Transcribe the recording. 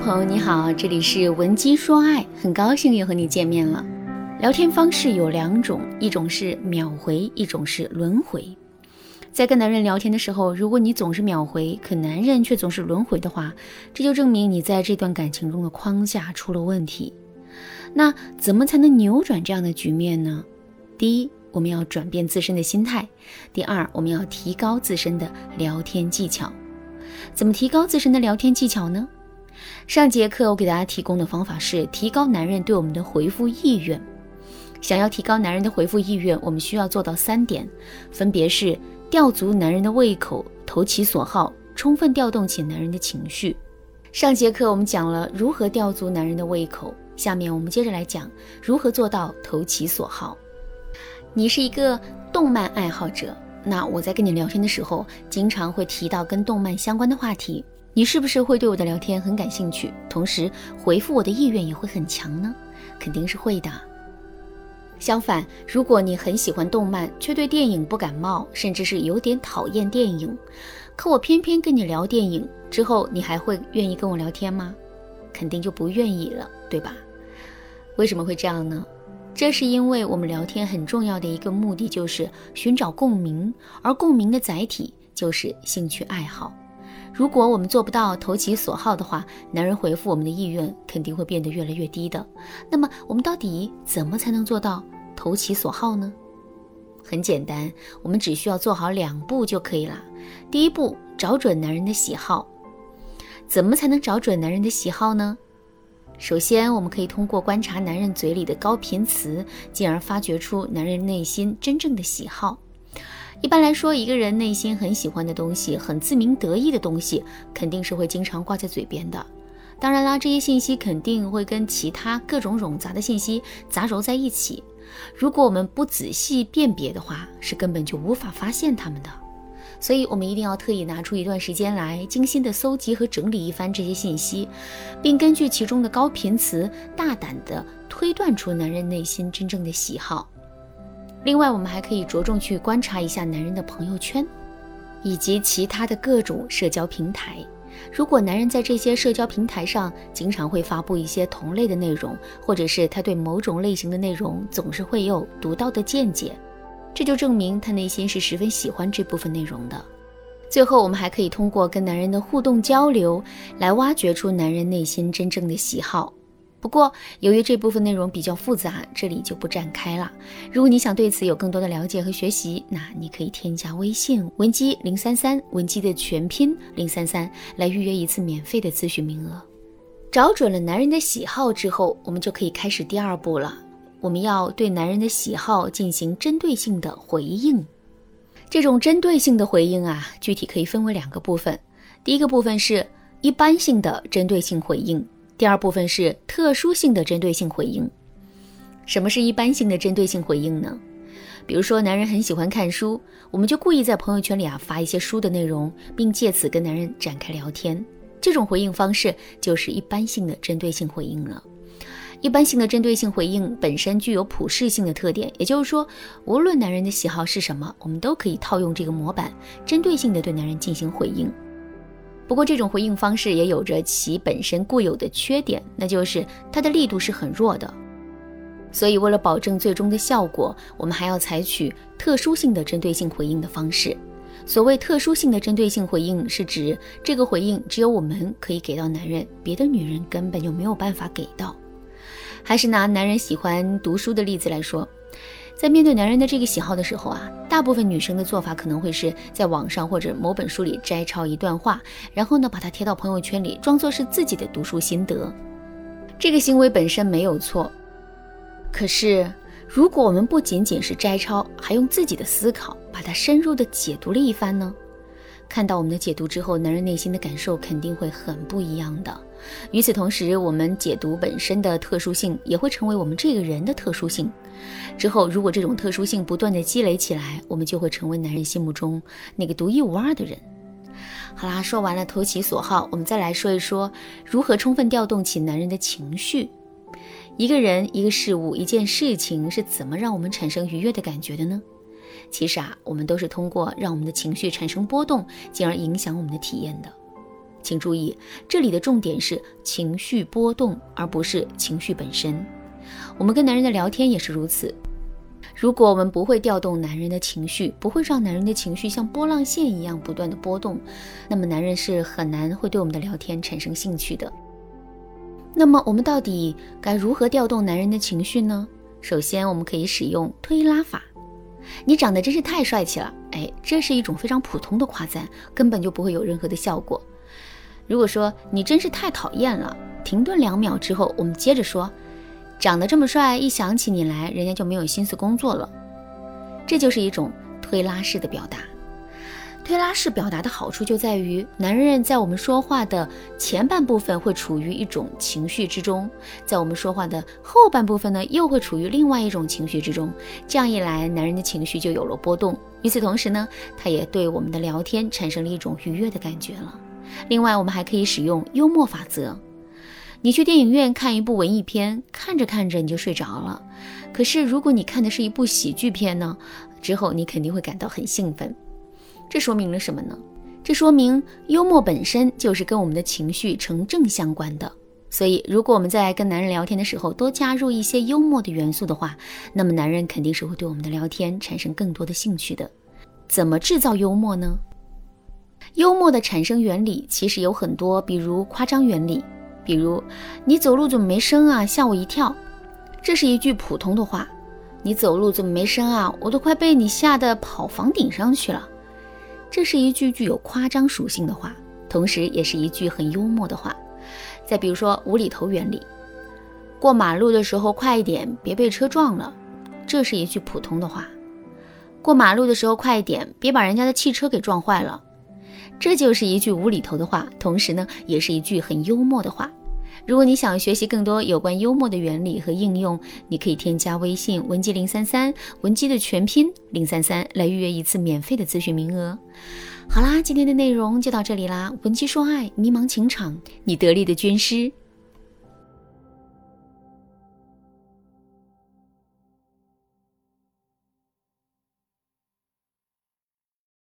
朋友你好，这里是文姬说爱，很高兴又和你见面了。聊天方式有两种，一种是秒回，一种是轮回。在跟男人聊天的时候，如果你总是秒回，可男人却总是轮回的话，这就证明你在这段感情中的框架出了问题。那怎么才能扭转这样的局面呢？第一，我们要转变自身的心态；第二，我们要提高自身的聊天技巧。怎么提高自身的聊天技巧呢？上节课我给大家提供的方法是提高男人对我们的回复意愿。想要提高男人的回复意愿，我们需要做到三点，分别是吊足男人的胃口、投其所好、充分调动起男人的情绪。上节课我们讲了如何吊足男人的胃口，下面我们接着来讲如何做到投其所好。你是一个动漫爱好者。那我在跟你聊天的时候，经常会提到跟动漫相关的话题，你是不是会对我的聊天很感兴趣？同时回复我的意愿也会很强呢？肯定是会的。相反，如果你很喜欢动漫，却对电影不感冒，甚至是有点讨厌电影，可我偏偏跟你聊电影之后，你还会愿意跟我聊天吗？肯定就不愿意了，对吧？为什么会这样呢？这是因为我们聊天很重要的一个目的就是寻找共鸣，而共鸣的载体就是兴趣爱好。如果我们做不到投其所好的话，男人回复我们的意愿肯定会变得越来越低的。那么我们到底怎么才能做到投其所好呢？很简单，我们只需要做好两步就可以了。第一步，找准男人的喜好。怎么才能找准男人的喜好呢？首先，我们可以通过观察男人嘴里的高频词，进而发掘出男人内心真正的喜好。一般来说，一个人内心很喜欢的东西、很自鸣得意的东西，肯定是会经常挂在嘴边的。当然啦，这些信息肯定会跟其他各种冗杂的信息杂糅在一起。如果我们不仔细辨别的话，是根本就无法发现他们的。所以，我们一定要特意拿出一段时间来，精心的搜集和整理一番这些信息，并根据其中的高频词，大胆的推断出男人内心真正的喜好。另外，我们还可以着重去观察一下男人的朋友圈，以及其他的各种社交平台。如果男人在这些社交平台上经常会发布一些同类的内容，或者是他对某种类型的内容总是会有独到的见解。这就证明他内心是十分喜欢这部分内容的。最后，我们还可以通过跟男人的互动交流，来挖掘出男人内心真正的喜好。不过，由于这部分内容比较复杂，这里就不展开了。如果你想对此有更多的了解和学习，那你可以添加微信文姬零三三，文姬的全拼零三三，来预约一次免费的咨询名额。找准了男人的喜好之后，我们就可以开始第二步了。我们要对男人的喜好进行针对性的回应，这种针对性的回应啊，具体可以分为两个部分。第一个部分是一般性的针对性回应，第二部分是特殊性的针对性回应。什么是一般性的针对性回应呢？比如说，男人很喜欢看书，我们就故意在朋友圈里啊发一些书的内容，并借此跟男人展开聊天。这种回应方式就是一般性的针对性回应了。一般性的针对性回应本身具有普适性的特点，也就是说，无论男人的喜好是什么，我们都可以套用这个模板，针对性的对男人进行回应。不过，这种回应方式也有着其本身固有的缺点，那就是它的力度是很弱的。所以，为了保证最终的效果，我们还要采取特殊性的针对性回应的方式。所谓特殊性的针对性回应，是指这个回应只有我们可以给到男人，别的女人根本就没有办法给到。还是拿男人喜欢读书的例子来说，在面对男人的这个喜好的时候啊，大部分女生的做法可能会是在网上或者某本书里摘抄一段话，然后呢把它贴到朋友圈里，装作是自己的读书心得。这个行为本身没有错，可是如果我们不仅仅是摘抄，还用自己的思考把它深入的解读了一番呢？看到我们的解读之后，男人内心的感受肯定会很不一样的。与此同时，我们解读本身的特殊性也会成为我们这个人的特殊性。之后，如果这种特殊性不断的积累起来，我们就会成为男人心目中那个独一无二的人。好啦，说完了投其所好，我们再来说一说如何充分调动起男人的情绪。一个人、一个事物、一件事情是怎么让我们产生愉悦的感觉的呢？其实啊，我们都是通过让我们的情绪产生波动，进而影响我们的体验的。请注意，这里的重点是情绪波动，而不是情绪本身。我们跟男人的聊天也是如此。如果我们不会调动男人的情绪，不会让男人的情绪像波浪线一样不断的波动，那么男人是很难会对我们的聊天产生兴趣的。那么我们到底该如何调动男人的情绪呢？首先，我们可以使用推拉法。你长得真是太帅气了，哎，这是一种非常普通的夸赞，根本就不会有任何的效果。如果说你真是太讨厌了，停顿两秒之后，我们接着说，长得这么帅，一想起你来，人家就没有心思工作了。这就是一种推拉式的表达。推拉式表达的好处就在于，男人在我们说话的前半部分会处于一种情绪之中，在我们说话的后半部分呢，又会处于另外一种情绪之中。这样一来，男人的情绪就有了波动。与此同时呢，他也对我们的聊天产生了一种愉悦的感觉了。另外，我们还可以使用幽默法则。你去电影院看一部文艺片，看着看着你就睡着了。可是，如果你看的是一部喜剧片呢，之后你肯定会感到很兴奋。这说明了什么呢？这说明幽默本身就是跟我们的情绪成正相关的。所以，如果我们在跟男人聊天的时候多加入一些幽默的元素的话，那么男人肯定是会对我们的聊天产生更多的兴趣的。怎么制造幽默呢？幽默的产生原理其实有很多，比如夸张原理，比如“你走路怎么没声啊，吓我一跳”，这是一句普通的话。“你走路怎么没声啊，我都快被你吓得跑房顶上去了”。这是一句具有夸张属性的话，同时也是一句很幽默的话。再比如说无厘头原理，过马路的时候快一点，别被车撞了。这是一句普通的话。过马路的时候快一点，别把人家的汽车给撞坏了。这就是一句无厘头的话，同时呢，也是一句很幽默的话。如果你想学习更多有关幽默的原理和应用，你可以添加微信文姬零三三，文姬的全拼零三三，来预约一次免费的咨询名额。好啦，今天的内容就到这里啦。文姬说爱，迷茫情场，你得力的军师。